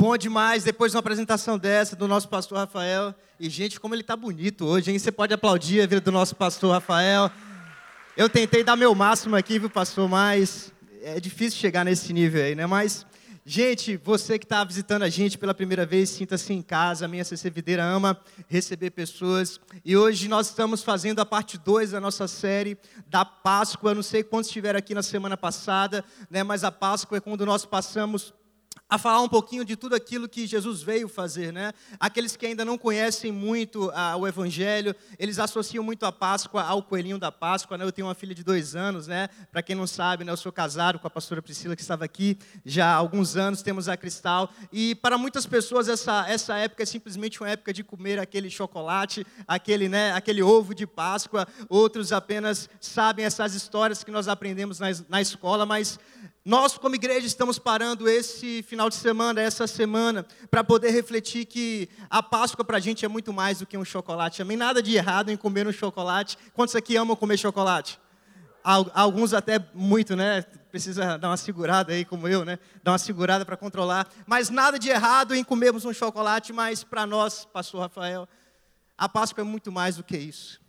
Bom demais, depois de uma apresentação dessa do nosso pastor Rafael. E, gente, como ele está bonito hoje, hein? Você pode aplaudir a vida do nosso pastor Rafael. Eu tentei dar meu máximo aqui, viu, pastor, mas é difícil chegar nesse nível aí, né? Mas, gente, você que está visitando a gente pela primeira vez, sinta-se em casa. A minha CC Videira ama receber pessoas. E hoje nós estamos fazendo a parte 2 da nossa série da Páscoa. Eu não sei quantos estiveram aqui na semana passada, né? Mas a Páscoa é quando nós passamos a falar um pouquinho de tudo aquilo que Jesus veio fazer, né? Aqueles que ainda não conhecem muito ah, o Evangelho, eles associam muito a Páscoa ao coelhinho da Páscoa, né? Eu tenho uma filha de dois anos, né? Para quem não sabe, né? Eu sou casado com a pastora Priscila que estava aqui já há alguns anos. Temos a Cristal e para muitas pessoas essa essa época é simplesmente uma época de comer aquele chocolate, aquele né? Aquele ovo de Páscoa. Outros apenas sabem essas histórias que nós aprendemos na, na escola, mas nós, como igreja, estamos parando esse final de semana, essa semana, para poder refletir que a Páscoa para a gente é muito mais do que um chocolate. Também nada de errado em comer um chocolate. Quantos aqui amam comer chocolate? Alguns até muito, né? Precisa dar uma segurada aí, como eu, né? Dar uma segurada para controlar. Mas nada de errado em comermos um chocolate, mas para nós, pastor Rafael, a Páscoa é muito mais do que isso.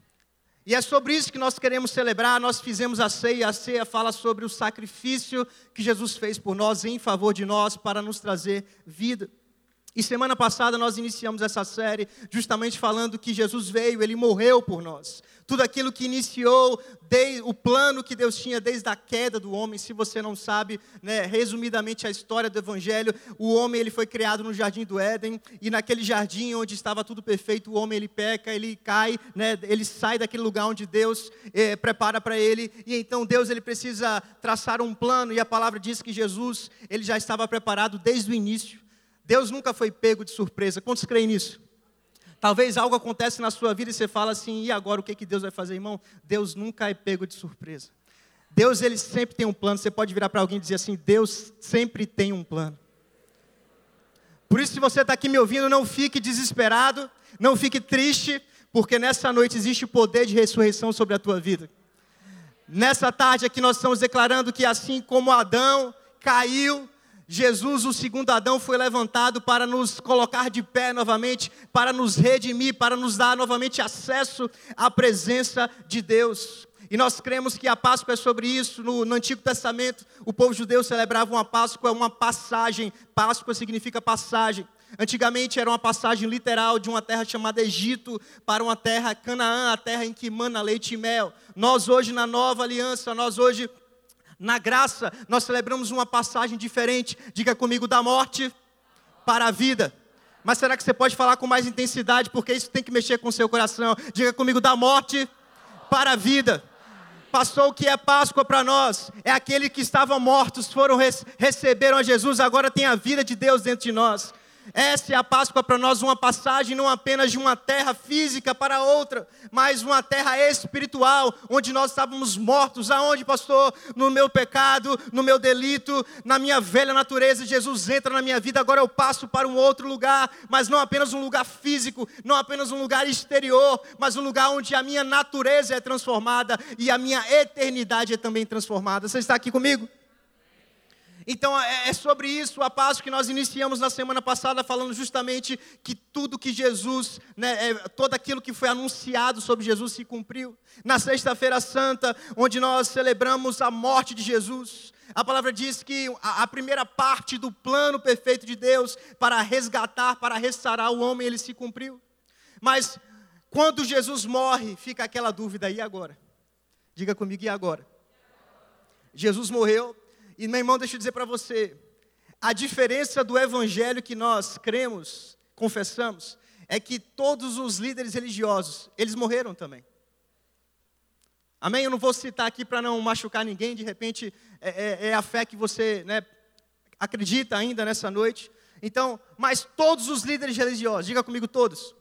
E é sobre isso que nós queremos celebrar. Nós fizemos a ceia. A ceia fala sobre o sacrifício que Jesus fez por nós, em favor de nós, para nos trazer vida. E semana passada nós iniciamos essa série justamente falando que Jesus veio, ele morreu por nós. Tudo aquilo que iniciou o plano que Deus tinha desde a queda do homem. Se você não sabe, né, resumidamente a história do Evangelho, o homem ele foi criado no jardim do Éden e naquele jardim onde estava tudo perfeito, o homem ele peca, ele cai, né, ele sai daquele lugar onde Deus eh, prepara para ele e então Deus ele precisa traçar um plano e a palavra diz que Jesus ele já estava preparado desde o início. Deus nunca foi pego de surpresa. Quantos creem nisso? Talvez algo acontece na sua vida e você fala assim, e agora o que, que Deus vai fazer, irmão? Deus nunca é pego de surpresa. Deus ele sempre tem um plano. Você pode virar para alguém e dizer assim: Deus sempre tem um plano. Por isso, se você está aqui me ouvindo, não fique desesperado, não fique triste, porque nessa noite existe o poder de ressurreição sobre a tua vida. Nessa tarde aqui nós estamos declarando que assim como Adão caiu, Jesus, o segundo Adão, foi levantado para nos colocar de pé novamente, para nos redimir, para nos dar novamente acesso à presença de Deus. E nós cremos que a Páscoa é sobre isso. No, no, Antigo Testamento, o povo judeu celebrava uma Páscoa, uma passagem. Páscoa significa passagem. Antigamente era uma passagem literal de uma terra chamada Egito para uma terra Canaã, a terra em que mana leite e mel. Nós hoje na nova aliança, nós hoje na graça, nós celebramos uma passagem diferente. Diga comigo, da morte para a vida. Mas será que você pode falar com mais intensidade? Porque isso tem que mexer com o seu coração. Diga comigo, da morte para a vida. Passou o que é Páscoa para nós. É aquele que estavam mortos, foram receberam a Jesus, agora tem a vida de Deus dentro de nós. Essa é a Páscoa para nós, uma passagem não apenas de uma terra física para outra, mas uma terra espiritual, onde nós estávamos mortos. Aonde, pastor? No meu pecado, no meu delito, na minha velha natureza. Jesus entra na minha vida, agora eu passo para um outro lugar, mas não apenas um lugar físico, não apenas um lugar exterior, mas um lugar onde a minha natureza é transformada e a minha eternidade é também transformada. Você está aqui comigo? Então é, é sobre isso a Páscoa que nós iniciamos na semana passada, falando justamente que tudo que Jesus, né, é, todo aquilo que foi anunciado sobre Jesus se cumpriu. Na Sexta-feira Santa, onde nós celebramos a morte de Jesus, a palavra diz que a, a primeira parte do plano perfeito de Deus para resgatar, para restaurar o homem, ele se cumpriu. Mas quando Jesus morre, fica aquela dúvida, e agora? Diga comigo, e agora? Jesus morreu, e meu irmão, deixa eu dizer para você, a diferença do evangelho que nós cremos, confessamos, é que todos os líderes religiosos, eles morreram também. Amém? Eu não vou citar aqui para não machucar ninguém, de repente é, é, é a fé que você né, acredita ainda nessa noite. Então, mas todos os líderes religiosos, diga comigo todos,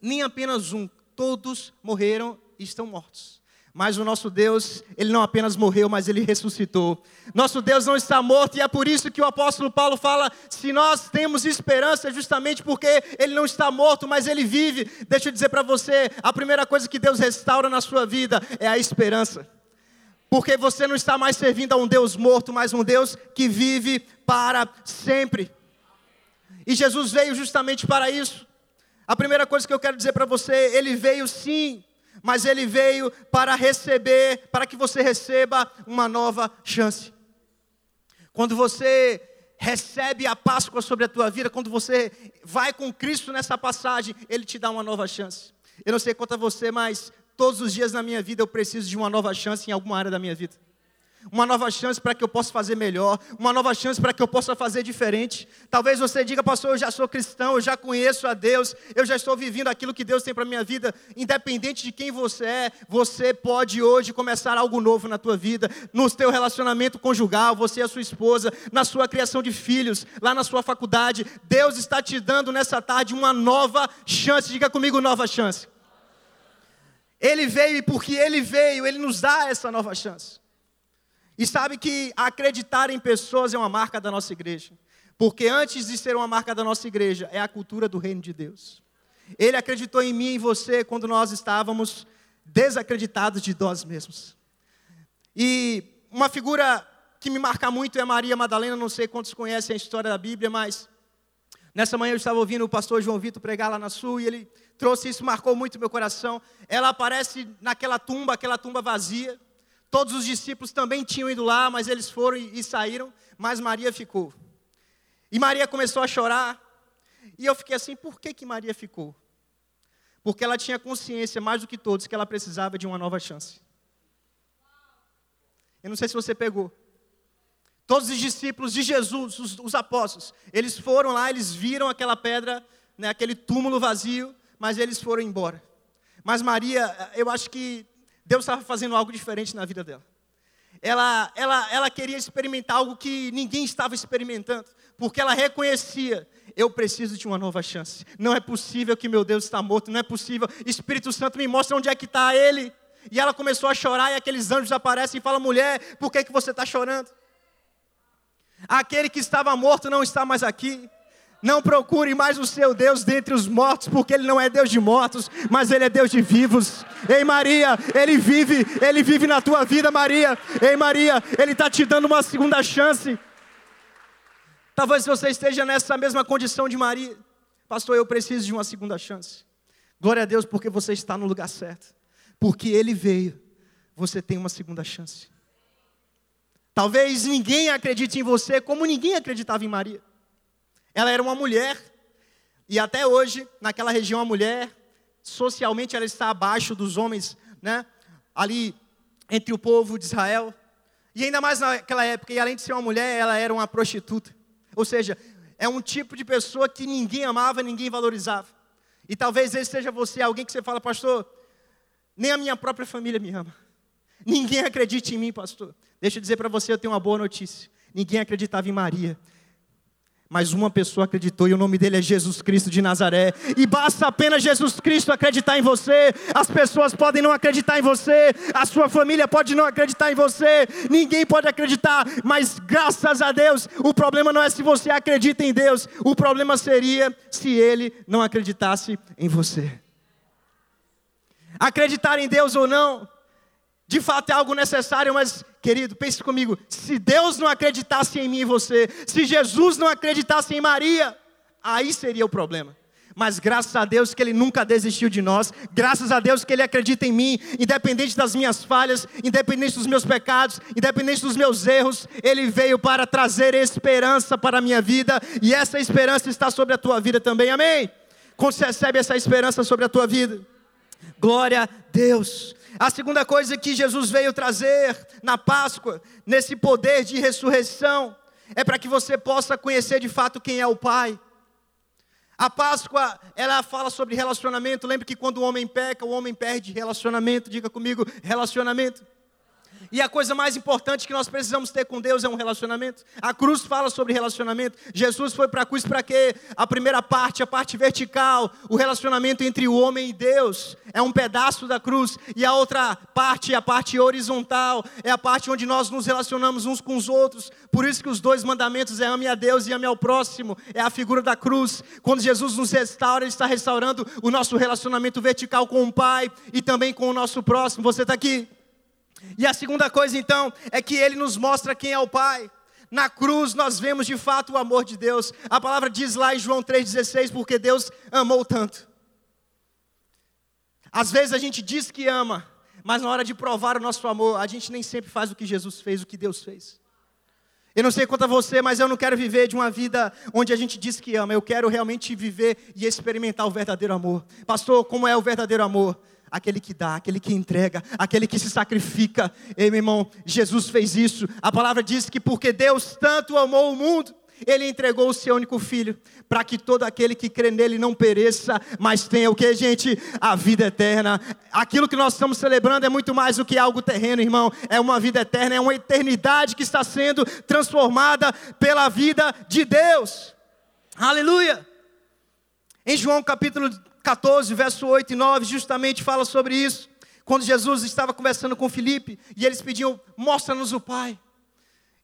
nem apenas um, todos morreram e estão mortos. Mas o nosso Deus, ele não apenas morreu, mas ele ressuscitou. Nosso Deus não está morto e é por isso que o apóstolo Paulo fala: se nós temos esperança, é justamente porque ele não está morto, mas ele vive. Deixa eu dizer para você: a primeira coisa que Deus restaura na sua vida é a esperança. Porque você não está mais servindo a um Deus morto, mas um Deus que vive para sempre. E Jesus veio justamente para isso. A primeira coisa que eu quero dizer para você, ele veio sim, mas ele veio para receber, para que você receba uma nova chance. Quando você recebe a Páscoa sobre a tua vida, quando você vai com Cristo nessa passagem, ele te dá uma nova chance. Eu não sei quanto a você, mas todos os dias na minha vida eu preciso de uma nova chance em alguma área da minha vida uma nova chance para que eu possa fazer melhor, uma nova chance para que eu possa fazer diferente. Talvez você diga, pastor, eu já sou cristão, eu já conheço a Deus, eu já estou vivendo aquilo que Deus tem para a minha vida, independente de quem você é, você pode hoje começar algo novo na tua vida, no teu relacionamento conjugal, você e a sua esposa, na sua criação de filhos, lá na sua faculdade. Deus está te dando nessa tarde uma nova chance. Diga comigo, nova chance. Ele veio e porque ele veio, ele nos dá essa nova chance. E sabe que acreditar em pessoas é uma marca da nossa igreja. Porque antes de ser uma marca da nossa igreja, é a cultura do reino de Deus. Ele acreditou em mim e em você quando nós estávamos desacreditados de nós mesmos. E uma figura que me marca muito é Maria Madalena, não sei quantos conhecem a história da Bíblia, mas nessa manhã eu estava ouvindo o pastor João Vitor pregar lá na Sul e ele trouxe isso, marcou muito meu coração. Ela aparece naquela tumba, aquela tumba vazia. Todos os discípulos também tinham ido lá, mas eles foram e, saíram, mas Maria ficou. E Maria começou a chorar. E eu fiquei assim, por que, que Maria ficou? Porque ela tinha consciência, mais do que todos, que ela precisava de uma nova chance. Eu não sei se você pegou. Todos os discípulos de Jesus, os, os apóstolos, eles foram lá, eles viram aquela pedra, né, aquele túmulo vazio, mas eles foram embora. Mas Maria, eu acho que Deus estava fazendo algo diferente na vida dela. Ela, ela, ela queria experimentar algo que ninguém estava experimentando, porque ela reconhecia: eu preciso de uma nova chance. Não é possível que meu Deus está morto, não é possível. Espírito Santo me mostra onde é que está Ele. E ela começou a chorar, e aqueles anjos aparecem e falam: mulher, por que, que você está chorando? Aquele que estava morto não está mais aqui. Não procure mais o seu Deus dentre os mortos, porque Ele não é Deus de mortos, mas Ele é Deus de vivos. Ei Maria, Ele vive, Ele vive na tua vida, Maria. Ei Maria, Ele está te dando uma segunda chance. Talvez você esteja nessa mesma condição de Maria. Pastor, eu preciso de uma segunda chance. Glória a Deus, porque você está no lugar certo. Porque Ele veio, você tem uma segunda chance. Talvez ninguém acredite em você como ninguém acreditava em Maria. Ela era uma mulher, e até hoje, naquela região, a mulher, socialmente, ela está abaixo dos homens, né? Ali entre o povo de Israel. E ainda mais naquela época, e além de ser uma mulher, ela era uma prostituta. Ou seja, é um tipo de pessoa que ninguém amava, ninguém valorizava. E talvez esse seja você, alguém que você fala, pastor, nem a minha própria família me ama. Ninguém acredita em mim, pastor. Deixa eu dizer para você, eu tenho uma boa notícia. Ninguém acreditava em Maria. Mas uma pessoa acreditou e o nome dele é Jesus Cristo de Nazaré. E basta apenas Jesus Cristo acreditar em você. As pessoas podem não acreditar em você, a sua família pode não acreditar em você, ninguém pode acreditar, mas graças a Deus, o problema não é se você acredita em Deus, o problema seria se ele não acreditasse em você. Acreditar em Deus ou não, de fato é algo necessário, mas querido, pense comigo: se Deus não acreditasse em mim e você, se Jesus não acreditasse em Maria, aí seria o problema. Mas graças a Deus que Ele nunca desistiu de nós, graças a Deus que Ele acredita em mim, independente das minhas falhas, independente dos meus pecados, independente dos meus erros, Ele veio para trazer esperança para a minha vida, e essa esperança está sobre a tua vida também, amém? Quando você recebe essa esperança sobre a tua vida, glória a Deus. A segunda coisa que Jesus veio trazer na Páscoa, nesse poder de ressurreição, é para que você possa conhecer de fato quem é o Pai. A Páscoa, ela fala sobre relacionamento. Lembre que quando o homem peca, o homem perde relacionamento. Diga comigo, relacionamento. E a coisa mais importante que nós precisamos ter com Deus é um relacionamento. A cruz fala sobre relacionamento. Jesus foi para a cruz para quê? A primeira parte, a parte vertical, o relacionamento entre o homem e Deus, é um pedaço da cruz. E a outra parte, a parte horizontal, é a parte onde nós nos relacionamos uns com os outros. Por isso que os dois mandamentos é ame a Deus e ame ao próximo. É a figura da cruz. Quando Jesus nos restaura, Ele está restaurando o nosso relacionamento vertical com o Pai e também com o nosso próximo. Você está aqui? E a segunda coisa então é que ele nos mostra quem é o Pai. Na cruz nós vemos de fato o amor de Deus. A palavra diz lá em João 3,16: porque Deus amou tanto. Às vezes a gente diz que ama, mas na hora de provar o nosso amor, a gente nem sempre faz o que Jesus fez, o que Deus fez. Eu não sei quanto a você, mas eu não quero viver de uma vida onde a gente diz que ama. Eu quero realmente viver e experimentar o verdadeiro amor. Pastor, como é o verdadeiro amor? Aquele que dá, aquele que entrega, aquele que se sacrifica. Ei, meu irmão, Jesus fez isso. A palavra diz que porque Deus tanto amou o mundo, ele entregou o seu único filho, para que todo aquele que crê nele não pereça, mas tenha o que, gente? A vida eterna. Aquilo que nós estamos celebrando é muito mais do que algo terreno, irmão. É uma vida eterna, é uma eternidade que está sendo transformada pela vida de Deus. Aleluia! Em João capítulo 14, verso 8 e 9, justamente fala sobre isso. Quando Jesus estava conversando com Filipe e eles pediam: Mostra-nos o Pai.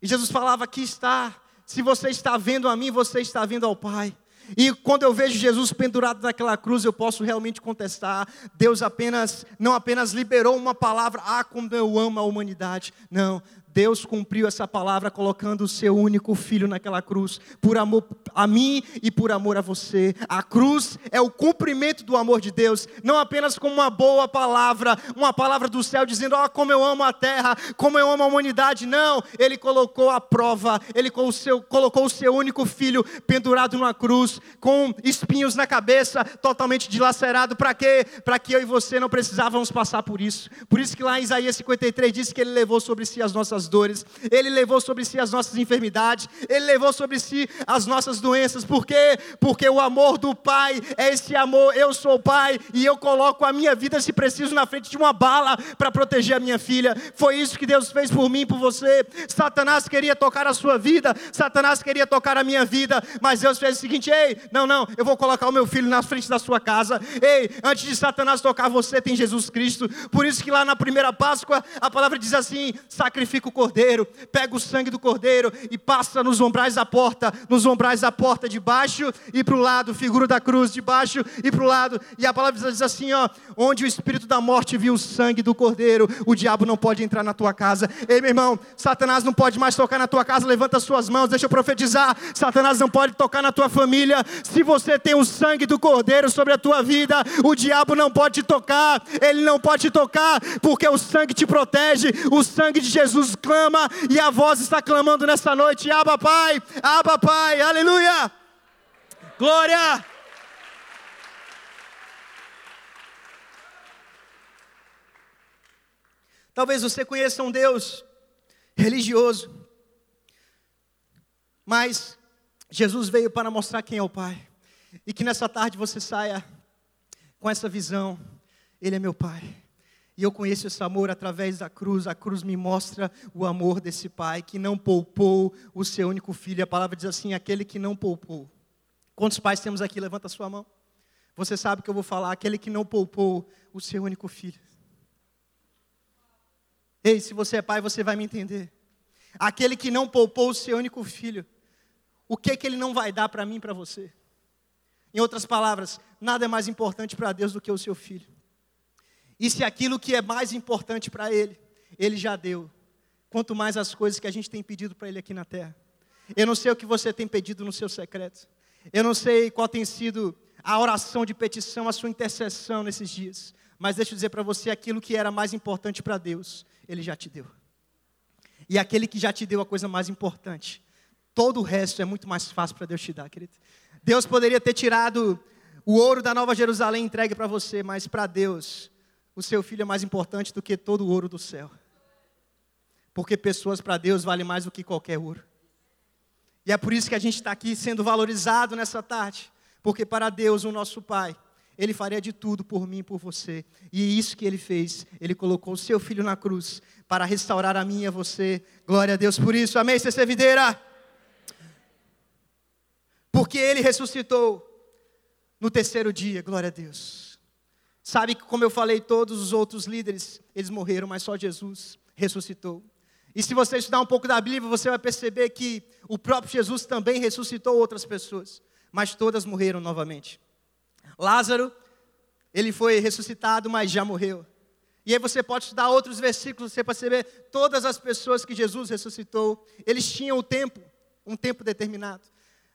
E Jesus falava: Aqui está se você está vendo a mim, você está vendo ao Pai. E quando eu vejo Jesus pendurado naquela cruz, eu posso realmente contestar. Deus apenas não apenas liberou uma palavra, ah, como eu amo a humanidade. Não, Deus cumpriu essa palavra colocando o seu único filho naquela cruz, por amor a mim e por amor a você. A cruz é o cumprimento do amor de Deus, não apenas como uma boa palavra, uma palavra do céu dizendo, ó, oh, como eu amo a terra, como eu amo a humanidade. Não, ele colocou a prova, ele colocou o seu, colocou o seu único filho pendurado numa cruz, com espinhos na cabeça, totalmente dilacerado. Para quê? Para que eu e você não precisávamos passar por isso. Por isso que lá em Isaías 53 diz que ele levou sobre si as nossas nossas dores, Ele levou sobre si as nossas enfermidades, Ele levou sobre si as nossas doenças. Por quê? Porque o amor do Pai é esse amor. Eu sou o Pai e eu coloco a minha vida, se preciso, na frente de uma bala para proteger a minha filha. Foi isso que Deus fez por mim por você. Satanás queria tocar a sua vida, Satanás queria tocar a minha vida, mas Deus fez o seguinte: ei, não, não, eu vou colocar o meu filho na frente da sua casa. Ei, antes de Satanás tocar você, tem Jesus Cristo. Por isso que lá na primeira Páscoa, a palavra diz assim: sacrifica o cordeiro, pega o sangue do cordeiro e passa nos umbrais da porta, nos umbrais da porta de baixo e para o lado, figura da cruz, de baixo e para o lado. E a palavra diz assim: ó, onde o espírito da morte viu o sangue do cordeiro, o diabo não pode entrar na tua casa. Ei, meu irmão, Satanás não pode mais tocar na tua casa, levanta suas mãos, deixa eu profetizar. Satanás não pode tocar na tua família. Se você tem o sangue do cordeiro sobre a tua vida, o diabo não pode te tocar, ele não pode te tocar, porque o sangue te protege, o sangue de Jesus clama e a voz está clamando nessa noite: Abba Pai, Abba Pai, aleluia, glória. Talvez você conheça um Deus religioso, mas Jesus veio para mostrar quem é o Pai, e que nessa tarde você saia com essa visão: Ele é meu Pai. E eu conheço esse amor através da cruz. A cruz me mostra o amor desse pai que não poupou o seu único filho. A palavra diz assim: aquele que não poupou. Quantos pais temos aqui? Levanta a sua mão. Você sabe que eu vou falar: aquele que não poupou o seu único filho. Ei, se você é pai, você vai me entender. Aquele que não poupou o seu único filho, o que que ele não vai dar para mim para você? Em outras palavras, nada é mais importante para Deus do que o seu filho. E se aquilo que é mais importante para Ele, Ele já deu, quanto mais as coisas que a gente tem pedido para Ele aqui na terra. Eu não sei o que você tem pedido no seu secreto. Eu não sei qual tem sido a oração de petição, a sua intercessão nesses dias. Mas deixa eu dizer para você aquilo que era mais importante para Deus, Ele já te deu. E aquele que já te deu a coisa mais importante, todo o resto é muito mais fácil para Deus te dar, querido. Deus poderia ter tirado o ouro da Nova Jerusalém entregue para você, mas para Deus, o seu filho é mais importante do que todo o ouro do céu. Porque pessoas para Deus valem mais do que qualquer ouro. E é por isso que a gente está aqui sendo valorizado nessa tarde. Porque para Deus, o nosso Pai, Ele faria de tudo por mim e por você. E é isso que Ele fez. Ele colocou o seu filho na cruz para restaurar a mim e a você. Glória a Deus por isso. Amém, CC Videira. Porque Ele ressuscitou no terceiro dia. Glória a Deus. Sabe que, como eu falei, todos os outros líderes, eles morreram, mas só Jesus ressuscitou. E se você estudar um pouco da Bíblia, você vai perceber que o próprio Jesus também ressuscitou outras pessoas, mas todas morreram novamente. Lázaro, ele foi ressuscitado, mas já morreu. E aí você pode estudar outros versículos, você perceber todas as pessoas que Jesus ressuscitou, eles tinham o tempo, um tempo determinado.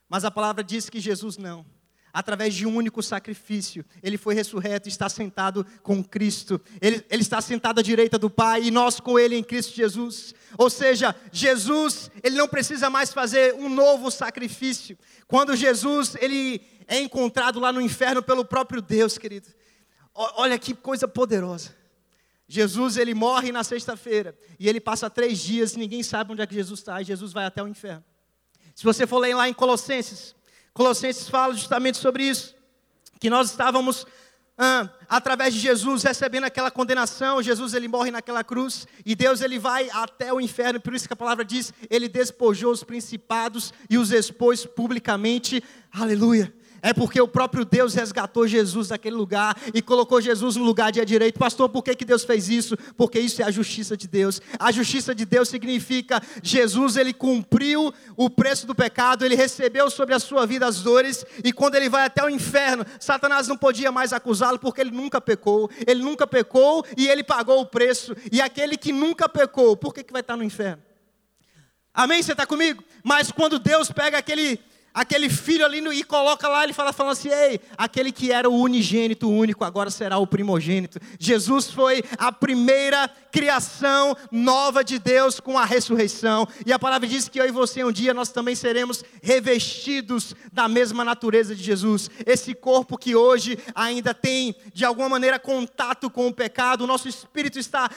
Mas a palavra diz que Jesus não. Através de um único sacrifício, ele foi ressurreto e está sentado com Cristo. Ele, ele está sentado à direita do Pai e nós com ele em Cristo Jesus. Ou seja, Jesus, ele não precisa mais fazer um novo sacrifício. Quando Jesus, ele é encontrado lá no inferno pelo próprio Deus, querido. Olha que coisa poderosa. Jesus ele morre na sexta-feira e ele passa três dias, ninguém sabe onde é que Jesus está, e Jesus vai até o inferno. Se você for ler lá em Colossenses, Colossenses fala justamente sobre isso, que nós estávamos ah, através de Jesus recebendo aquela condenação, Jesus ele morre naquela cruz e Deus ele vai até o inferno, por isso que a palavra diz, ele despojou os principados e os expôs publicamente. Aleluia. É porque o próprio Deus resgatou Jesus daquele lugar e colocou Jesus no lugar de direito. Pastor, por que, que Deus fez isso? Porque isso é a justiça de Deus. A justiça de Deus significa Jesus, ele cumpriu o preço do pecado, ele recebeu sobre a sua vida as dores e quando ele vai até o inferno, Satanás não podia mais acusá-lo porque ele nunca pecou. Ele nunca pecou e ele pagou o preço. E aquele que nunca pecou, por que, que vai estar no inferno? Amém? Você está comigo? Mas quando Deus pega aquele aquele filho ali no, e coloca lá, ele fala falando assim: ei, aquele que era o unigênito único, agora será o primogênito. Jesus foi a primeira criação nova de Deus com a ressurreição. E a palavra diz que eu e você um dia nós também seremos revestidos da mesma natureza de Jesus. Esse corpo que hoje ainda tem de alguma maneira contato com o pecado, o nosso espírito está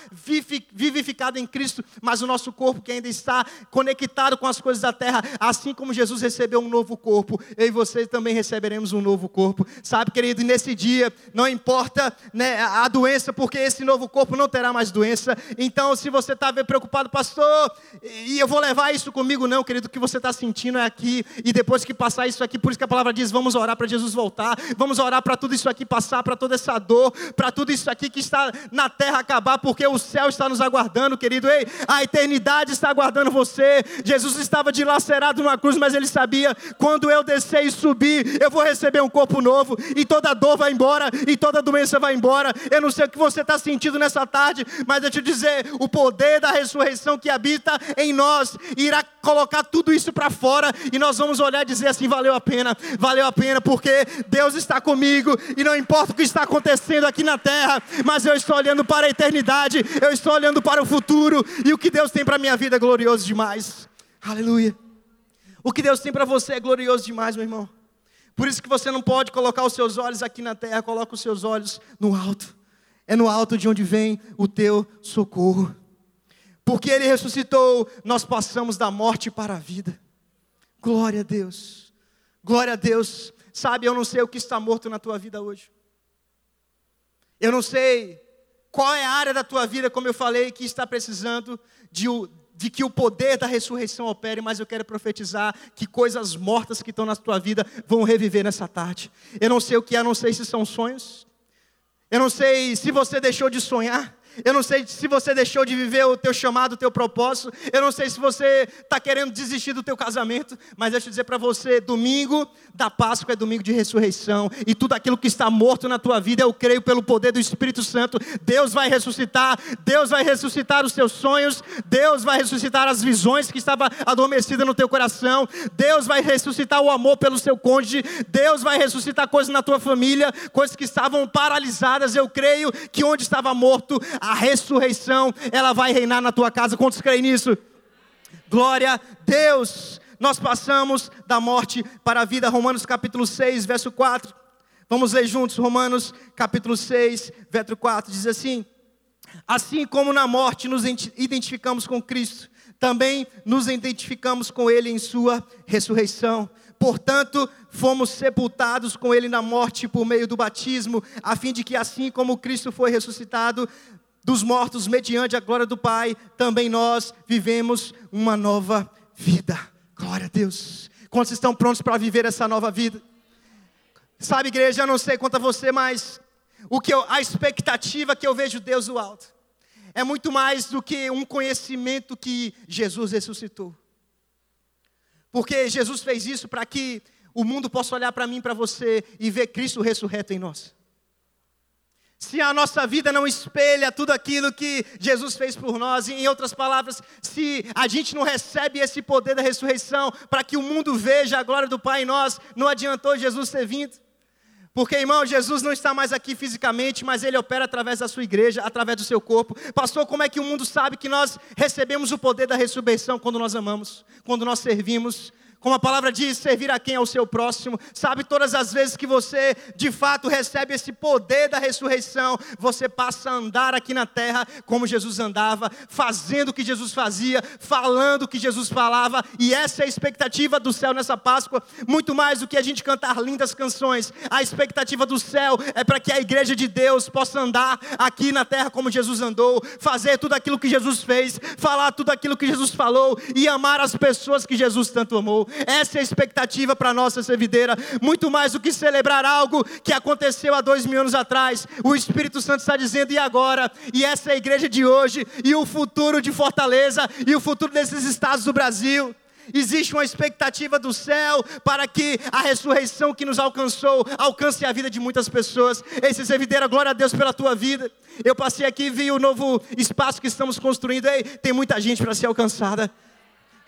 vivificado em Cristo, mas o nosso corpo que ainda está conectado com as coisas da terra, assim como Jesus recebeu um novo corpo, eu e você também receberemos um novo corpo. Sabe, querido, nesse dia não importa né, a doença, porque esse novo corpo não terá mais doença. Então, se você está preocupado, pastor, e eu vou levar isso comigo, não, querido, o que você está sentindo é aqui, e depois que passar isso aqui, por isso que a palavra diz: vamos orar para Jesus voltar, vamos orar para tudo isso aqui passar, para toda essa dor, para tudo isso aqui que está na terra acabar, porque o céu está nos aguardando, querido. Ei, a eternidade está aguardando você. Jesus estava dilacerado numa cruz, mas ele sabia quando eu descer e subir, eu vou receber um corpo novo, e toda dor vai embora, e toda doença vai embora. Eu não sei o que você está sentindo nessa tarde, mas eu te dizer, o poder da ressurreição que habita em nós irá colocar tudo isso para fora, e nós vamos olhar e dizer assim: valeu a pena, valeu a pena, porque Deus está comigo, e não importa o que está acontecendo aqui na terra, mas eu estou olhando para a eternidade, eu estou olhando para o futuro, e o que Deus tem para a minha vida é glorioso demais. Aleluia. O que Deus tem para você é glorioso demais, meu irmão. Por isso que você não pode colocar os seus olhos aqui na terra, coloca os seus olhos no alto. É no alto de onde vem o teu socorro. Porque ele ressuscitou, nós passamos da morte para a vida. Glória a Deus. Glória a Deus. Sabe, eu não sei o que está morto na tua vida hoje. Eu não sei qual é a área da tua vida, como eu falei, que está precisando de, de que o poder da ressurreição opere, mas eu quero profetizar que coisas mortas que estão na tua vida vão reviver nessa tarde. Eu não sei o que é, não sei se são sonhos. Eu não sei se você deixou de sonhar. Eu não sei se você deixou de viver o teu chamado, o teu propósito. Eu não sei se você está querendo desistir do teu casamento. Mas deixa eu dizer para você, domingo da Páscoa é domingo de ressurreição. E tudo aquilo que está morto na tua vida, eu creio pelo poder do Espírito Santo. Deus vai ressuscitar. Deus vai ressuscitar os teus sonhos. Deus vai ressuscitar as visões que estavam adormecidas no teu coração. Deus vai ressuscitar o amor pelo seu cônjuge. Deus vai ressuscitar coisas na tua família, coisas que estavam paralisadas. Eu creio que onde estava morto, a ressurreição, ela vai reinar na tua casa. Quantos creem nisso? Glória a Deus! Nós passamos da morte para a vida. Romanos capítulo 6, verso 4. Vamos ler juntos, Romanos capítulo 6, verso 4, diz assim: Assim como na morte nos identificamos com Cristo, também nos identificamos com Ele em Sua ressurreição. Portanto, fomos sepultados com Ele na morte por meio do batismo, a fim de que, assim como Cristo foi ressuscitado dos mortos mediante a glória do Pai, também nós vivemos uma nova vida. Glória a Deus. Quantos estão prontos para viver essa nova vida? Sabe, igreja, eu não sei quanto a você, mas o que eu, a expectativa que eu vejo Deus do alto é muito mais do que um conhecimento que Jesus ressuscitou. Porque Jesus fez isso para que o mundo possa olhar para mim, para você e ver Cristo ressurreto em nós. Se a nossa vida não espelha tudo aquilo que Jesus fez por nós, em outras palavras, se a gente não recebe esse poder da ressurreição para que o mundo veja a glória do Pai em nós, não adiantou Jesus ter vindo. Porque, irmão, Jesus não está mais aqui fisicamente, mas Ele opera através da sua igreja, através do seu corpo. Pastor, como é que o mundo sabe que nós recebemos o poder da ressurreição quando nós amamos, quando nós servimos, como a palavra diz, servir a quem? Ao seu próximo. Sabe, todas as vezes que você de fato recebe esse poder da ressurreição, você passa a andar aqui na terra como Jesus andava, fazendo o que Jesus fazia, falando o que Jesus falava, e essa é a expectativa do céu nessa Páscoa, muito mais do que a gente cantar lindas canções. A expectativa do céu é para que a igreja de Deus possa andar aqui na terra como Jesus andou, fazer tudo aquilo que Jesus fez, falar tudo aquilo que Jesus falou e amar as pessoas que Jesus tanto amou. Essa é a expectativa para a nossa servideira. Muito mais do que celebrar algo que aconteceu há dois mil anos atrás. O Espírito Santo está dizendo, e agora? E essa é a igreja de hoje, e o futuro de Fortaleza, e o futuro desses estados do Brasil. Existe uma expectativa do céu para que a ressurreição que nos alcançou alcance a vida de muitas pessoas. Esse servideira, glória a Deus pela tua vida. Eu passei aqui e vi o novo espaço que estamos construindo. Ei, tem muita gente para ser alcançada.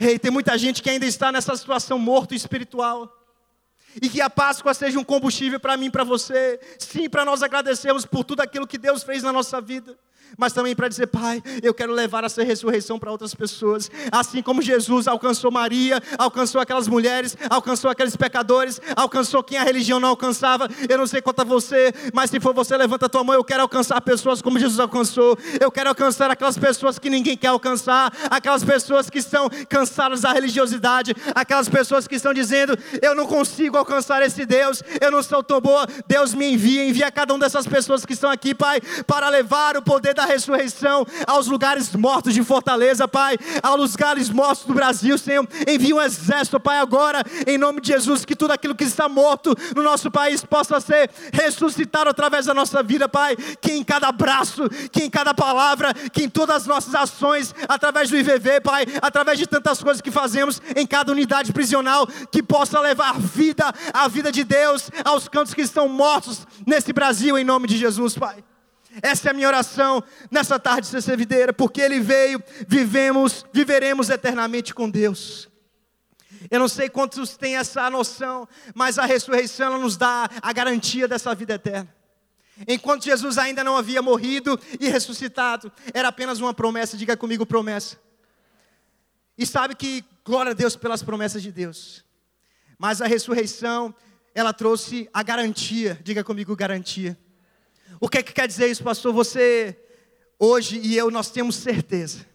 Ei, tem muita gente que ainda está nessa situação morto espiritual. E que a Páscoa seja um combustível para mim para você. Sim, para nós agradecermos por tudo aquilo que Deus fez na nossa vida mas também para dizer, Pai, eu quero levar essa ressurreição para outras pessoas. Assim como Jesus alcançou Maria, alcançou aquelas mulheres, alcançou aqueles pecadores, alcançou quem a religião não alcançava. Eu não sei quanto a você, mas se for você, levanta a tua mão. Eu quero alcançar pessoas como Jesus alcançou. Eu quero alcançar aquelas pessoas que ninguém quer alcançar, aquelas pessoas que estão cansadas da religiosidade, aquelas pessoas que estão dizendo, eu não consigo alcançar esse Deus, eu não sou tão boa. Deus me envia, envia cada uma dessas pessoas que estão aqui, Pai, para levar o poder da da ressurreição aos lugares mortos de Fortaleza, Pai, aos lugares mortos do Brasil, Senhor. Envia um exército, Pai, agora, em nome de Jesus, que tudo aquilo que está morto no nosso país possa ser ressuscitado através da nossa vida, Pai. Que em cada abraço, que em cada palavra, que em todas as nossas ações, através do IVV, Pai, através de tantas coisas que fazemos em cada unidade prisional, que possa levar vida, a vida de Deus aos cantos que estão mortos nesse Brasil, em nome de Jesus, Pai. Essa é a minha oração nessa tarde de ser videira, porque Ele veio, vivemos, viveremos eternamente com Deus. Eu não sei quantos têm essa noção, mas a ressurreição nos dá a garantia dessa vida eterna. Enquanto Jesus ainda não havia morrido e ressuscitado, era apenas uma promessa, diga comigo promessa. E sabe que glória a Deus pelas promessas de Deus. Mas a ressurreição, ela trouxe a garantia, diga comigo garantia. O que, é que quer dizer isso, pastor? Você, hoje e eu, nós temos certeza.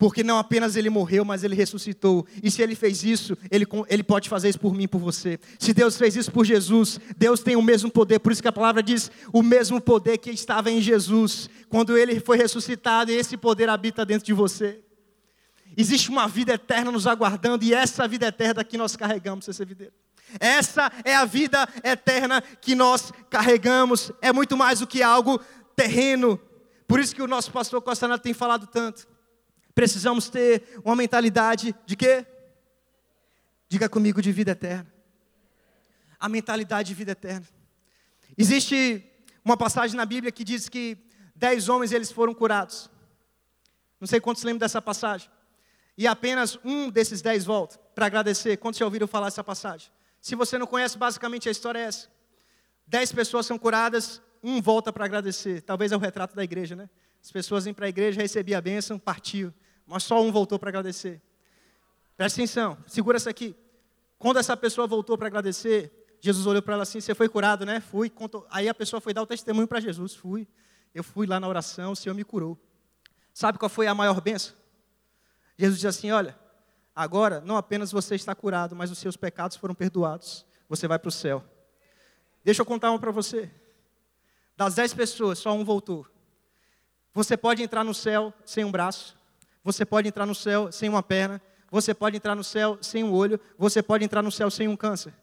Porque não apenas ele morreu, mas ele ressuscitou. E se ele fez isso, ele, ele pode fazer isso por mim por você. Se Deus fez isso por Jesus, Deus tem o mesmo poder. Por isso que a palavra diz: o mesmo poder que estava em Jesus, quando ele foi ressuscitado, e esse poder habita dentro de você. Existe uma vida eterna nos aguardando, e essa vida eterna que nós carregamos, essa videira. Essa é a vida eterna que nós carregamos. É muito mais do que algo terreno. Por isso que o nosso pastor Costa Neto tem falado tanto. Precisamos ter uma mentalidade de quê? Diga comigo de vida eterna. A mentalidade de vida eterna. Existe uma passagem na Bíblia que diz que dez homens eles foram curados. Não sei quantos lembram dessa passagem. E apenas um desses dez volta para agradecer. Quantos já ouviram falar essa passagem? Se você não conhece, basicamente a história é essa. Dez pessoas são curadas, um volta para agradecer. Talvez é o retrato da igreja, né? As pessoas vêm para a igreja, recebiam a bênção, partiu. Mas só um voltou para agradecer. Presta atenção, segura essa aqui. Quando essa pessoa voltou para agradecer, Jesus olhou para ela assim: Você foi curado, né? Fui. Contou. Aí a pessoa foi dar o testemunho para Jesus: Fui. Eu fui lá na oração, o Senhor me curou. Sabe qual foi a maior bênção? Jesus disse assim: Olha, Agora, não apenas você está curado, mas os seus pecados foram perdoados. Você vai para o céu. Deixa eu contar uma para você. Das dez pessoas, só um voltou. Você pode entrar no céu sem um braço. Você pode entrar no céu sem uma perna. Você pode entrar no céu sem um olho. Você pode entrar no céu sem um câncer.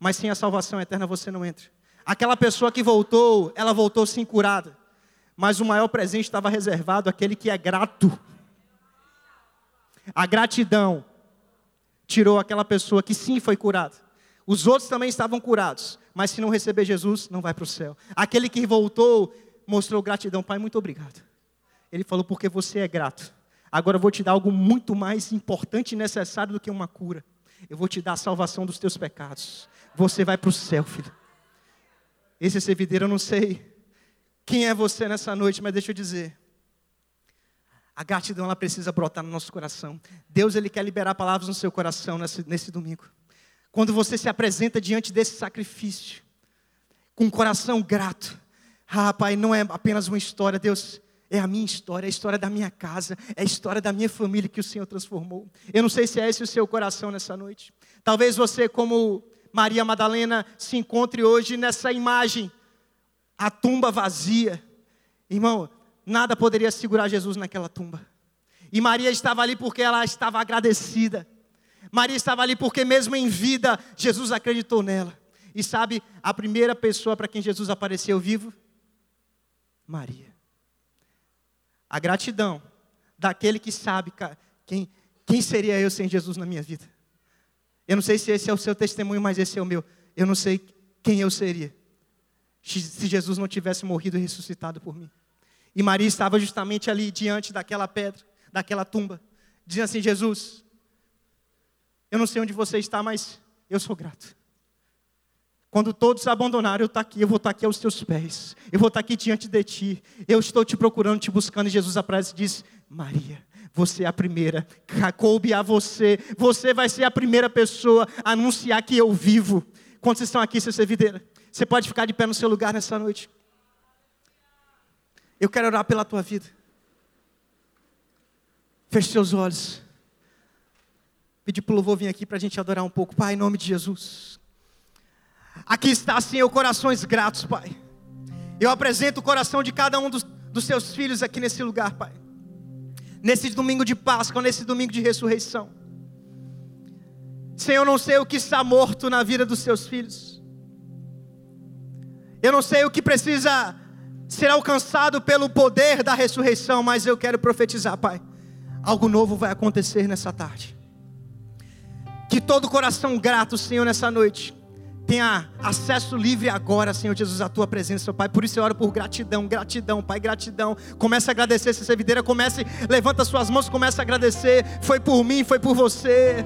Mas sem a salvação eterna você não entra. Aquela pessoa que voltou, ela voltou sim curada. Mas o maior presente estava reservado àquele que é grato. A gratidão tirou aquela pessoa que sim foi curada. Os outros também estavam curados, mas se não receber Jesus, não vai para o céu. Aquele que voltou mostrou gratidão. Pai, muito obrigado. Ele falou, porque você é grato. Agora eu vou te dar algo muito mais importante e necessário do que uma cura. Eu vou te dar a salvação dos teus pecados. Você vai para o céu, filho. Esse é servideiro, eu não sei quem é você nessa noite, mas deixa eu dizer. A gratidão ela precisa brotar no nosso coração. Deus ele quer liberar palavras no seu coração nesse, nesse domingo. Quando você se apresenta diante desse sacrifício, com um coração grato, ah, Pai, não é apenas uma história, Deus, é a minha história, é a história da minha casa, é a história da minha família que o Senhor transformou. Eu não sei se é esse o seu coração nessa noite. Talvez você, como Maria Madalena, se encontre hoje nessa imagem, a tumba vazia. Irmão, nada poderia segurar Jesus naquela tumba. E Maria estava ali porque ela estava agradecida. Maria estava ali porque, mesmo em vida, Jesus acreditou nela. E sabe a primeira pessoa para quem Jesus apareceu vivo? Maria a gratidão daquele que sabe quem, quem seria eu sem Jesus na minha vida. Eu não sei se esse é o seu testemunho, mas esse é o meu. Eu não sei quem eu seria se Jesus não tivesse morrido e ressuscitado por mim. E Maria estava justamente ali diante daquela pedra, daquela tumba, dizendo assim: Jesus, eu não sei onde você está, mas eu sou grato. Quando todos abandonaram, eu estou aqui, eu vou estar aqui aos teus pés. Eu vou estar aqui diante de ti. Eu estou te procurando, te buscando. E Jesus aparece e diz: Maria, você é a primeira. Coube a você. Você vai ser a primeira pessoa a anunciar que eu vivo. Quando vocês estão aqui, seu servideira, você pode ficar de pé no seu lugar nessa noite. Eu quero orar pela tua vida. Feche seus olhos. Pedir para o louvor vir aqui para a gente adorar um pouco. Pai, em nome de Jesus. Aqui está, Senhor, corações gratos, Pai. Eu apresento o coração de cada um dos, dos seus filhos aqui nesse lugar, Pai. Nesse domingo de Páscoa, nesse domingo de ressurreição. Senhor, eu não sei o que está morto na vida dos seus filhos. Eu não sei o que precisa ser alcançado pelo poder da ressurreição, mas eu quero profetizar, Pai. Algo novo vai acontecer nessa tarde. Que todo coração grato, Senhor, nessa noite tenha acesso livre agora, Senhor Jesus, à tua presença, Pai. Por isso eu oro por gratidão, gratidão, Pai, gratidão. Comece a agradecer essa servideira, comece, levanta suas mãos, comece a agradecer. Foi por mim, foi por você.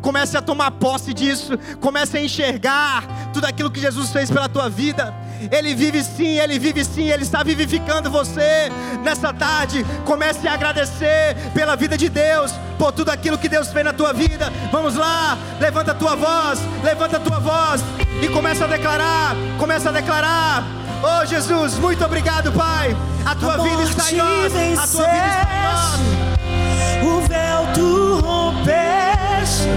Comece a tomar posse disso, comece a enxergar tudo aquilo que Jesus fez pela tua vida. Ele vive sim, Ele vive sim, Ele está vivificando você nessa tarde. Comece a agradecer pela vida de Deus, por tudo aquilo que Deus fez na tua vida. Vamos lá, levanta a tua voz, levanta a tua voz e começa a declarar, começa a declarar. Oh Jesus, muito obrigado, Pai. A tua a vida está em nós, a tua vida está em nós. O véu tu rompeste